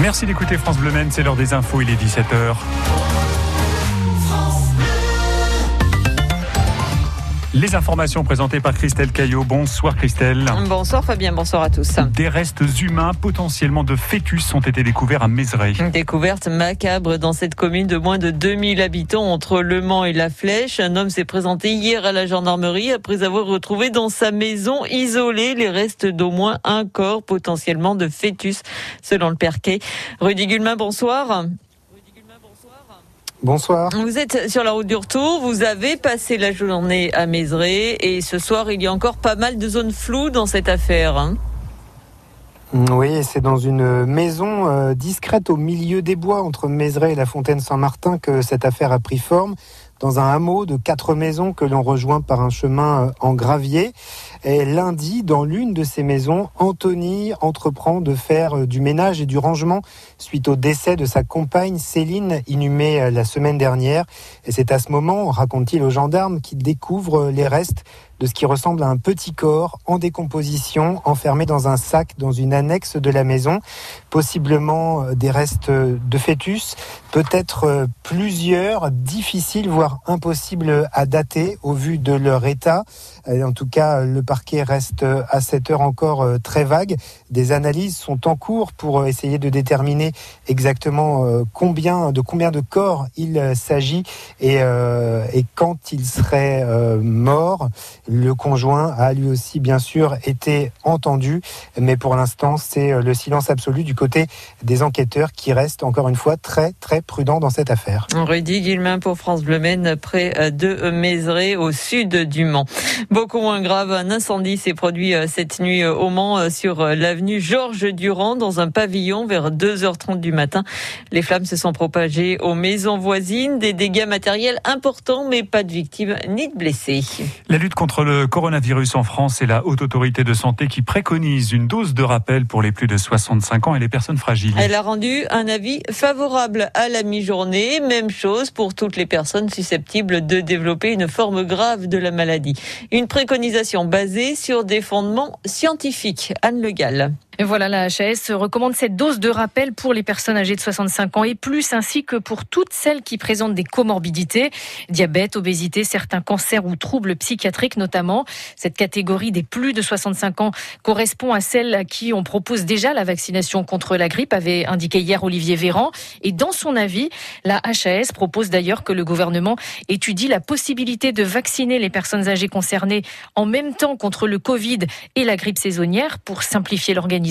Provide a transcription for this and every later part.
Merci d'écouter France Bleu c'est l'heure des infos, il est 17h. Les informations présentées par Christelle Caillot. Bonsoir Christelle. Bonsoir Fabien, bonsoir à tous. Des restes humains potentiellement de fœtus ont été découverts à Mézeray. Découverte macabre dans cette commune de moins de 2000 habitants entre Le Mans et La Flèche. Un homme s'est présenté hier à la gendarmerie après avoir retrouvé dans sa maison isolée les restes d'au moins un corps potentiellement de fœtus, selon le parquet. Rudy Gulmin, bonsoir. Bonsoir. Vous êtes sur la route du retour, vous avez passé la journée à Mézeray et ce soir il y a encore pas mal de zones floues dans cette affaire. Hein. Oui, c'est dans une maison euh, discrète au milieu des bois entre Mézeray et la fontaine Saint-Martin que cette affaire a pris forme dans un hameau de quatre maisons que l'on rejoint par un chemin euh, en gravier. Et lundi, dans l'une de ces maisons, Anthony entreprend de faire euh, du ménage et du rangement suite au décès de sa compagne Céline, inhumée la semaine dernière. Et c'est à ce moment, raconte-t-il aux gendarmes, qu'il découvre les restes de ce qui ressemble à un petit corps en décomposition, enfermé dans un sac dans une annexe de la maison, possiblement euh, des restes de fœtus, peut-être euh, plusieurs, difficiles, voire impossibles à dater au vu de leur état. Euh, en tout cas, le parquet reste à cette heure encore très vague. Des analyses sont en cours pour essayer de déterminer exactement de combien de corps il s'agit et, et quand il serait mort. Le conjoint a lui aussi bien sûr été entendu, mais pour l'instant c'est euh, le silence absolu du côté des enquêteurs qui restent encore une fois très très prudents dans cette affaire. Rudy Guillemin pour France Bleu près euh, de Mézeray au sud du Mans. Beaucoup moins grave, un incendie s'est produit euh, cette nuit au Mans sur l'avenue Georges Durand dans un pavillon vers 2h30 du matin. Les flammes se sont propagées aux maisons voisines, des dégâts matériels importants mais pas de victimes ni de blessés. La lutte contre le coronavirus en France et la Haute Autorité de Santé qui préconise une dose de rappel pour les plus de 65 ans et les personnes fragiles. Elle a rendu un avis favorable à la mi-journée. Même chose pour toutes les personnes susceptibles de développer une forme grave de la maladie. Une préconisation basée sur des fondements scientifiques. Anne Le Gall. Et voilà, la HAS recommande cette dose de rappel pour les personnes âgées de 65 ans et plus, ainsi que pour toutes celles qui présentent des comorbidités, diabète, obésité, certains cancers ou troubles psychiatriques notamment. Cette catégorie des plus de 65 ans correspond à celle à qui on propose déjà la vaccination contre la grippe, avait indiqué hier Olivier Véran. Et dans son avis, la HAS propose d'ailleurs que le gouvernement étudie la possibilité de vacciner les personnes âgées concernées en même temps contre le Covid et la grippe saisonnière pour simplifier l'organisation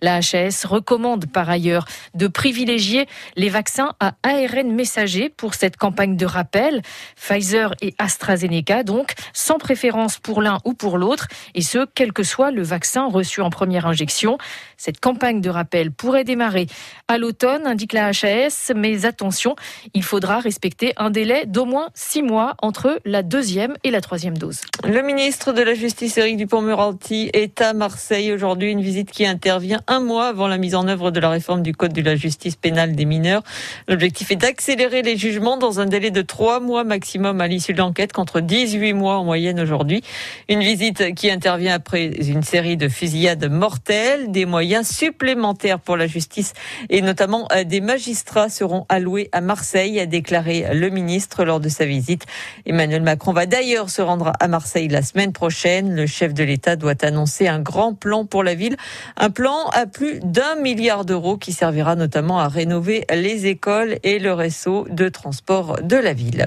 la HAS recommande par ailleurs de privilégier les vaccins à ARN messager pour cette campagne de rappel. Pfizer et AstraZeneca, donc, sans préférence pour l'un ou pour l'autre, et ce, quel que soit le vaccin reçu en première injection. Cette campagne de rappel pourrait démarrer à l'automne, indique la HAS, mais attention, il faudra respecter un délai d'au moins six mois entre la deuxième et la troisième dose. Le ministre de la Justice, Éric Dupont-Moretti, est à Marseille aujourd'hui, une visite qui intervient un mois avant la mise en œuvre de la réforme du Code de la justice pénale des mineurs. L'objectif est d'accélérer les jugements dans un délai de trois mois maximum à l'issue de l'enquête, contre 18 mois en moyenne aujourd'hui. Une visite qui intervient après une série de fusillades mortelles, des moyens supplémentaires pour la justice et notamment euh, des magistrats seront alloués à Marseille, a déclaré le ministre lors de sa visite. Emmanuel Macron va d'ailleurs se rendre à Marseille la semaine prochaine. Le chef de l'État doit annoncer un grand plan pour la ville un plan à plus d'un milliard d'euros qui servira notamment à rénover les écoles et le réseau de transport de la ville.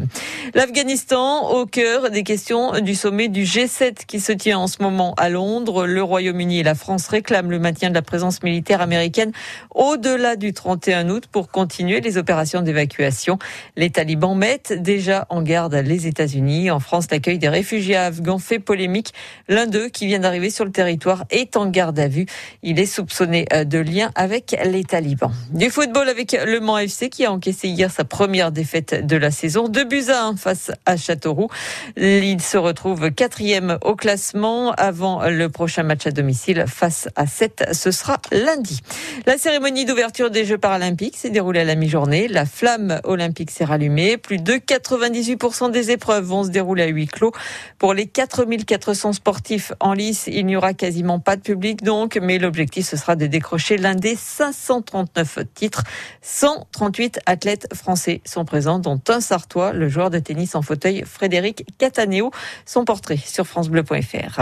L'Afghanistan au cœur des questions du sommet du G7 qui se tient en ce moment à Londres. Le Royaume-Uni et la France réclament le maintien de la présence militaire américaine au-delà du 31 août pour continuer les opérations d'évacuation. Les talibans mettent déjà en garde les États-Unis. En France, l'accueil des réfugiés afghans fait polémique. L'un d'eux qui vient d'arriver sur le territoire est en garde à vue. Il est soupçonné euh, de lien avec les talibans. Du football avec le Mans FC qui a encaissé hier sa première défaite de la saison. Deux buts à 1 face à Châteauroux. Il se retrouve quatrième au classement avant le prochain match à domicile face à 7. Ce sera sera lundi. La cérémonie d'ouverture des Jeux paralympiques s'est déroulée à la mi-journée. La flamme olympique s'est rallumée. Plus de 98% des épreuves vont se dérouler à huis clos. Pour les 4400 sportifs en lice, il n'y aura quasiment pas de public donc, mais l'objectif ce sera de décrocher l'un des 539 titres. 138 athlètes français sont présents, dont un Sartois, le joueur de tennis en fauteuil Frédéric Cataneo. Son portrait sur francebleu.fr.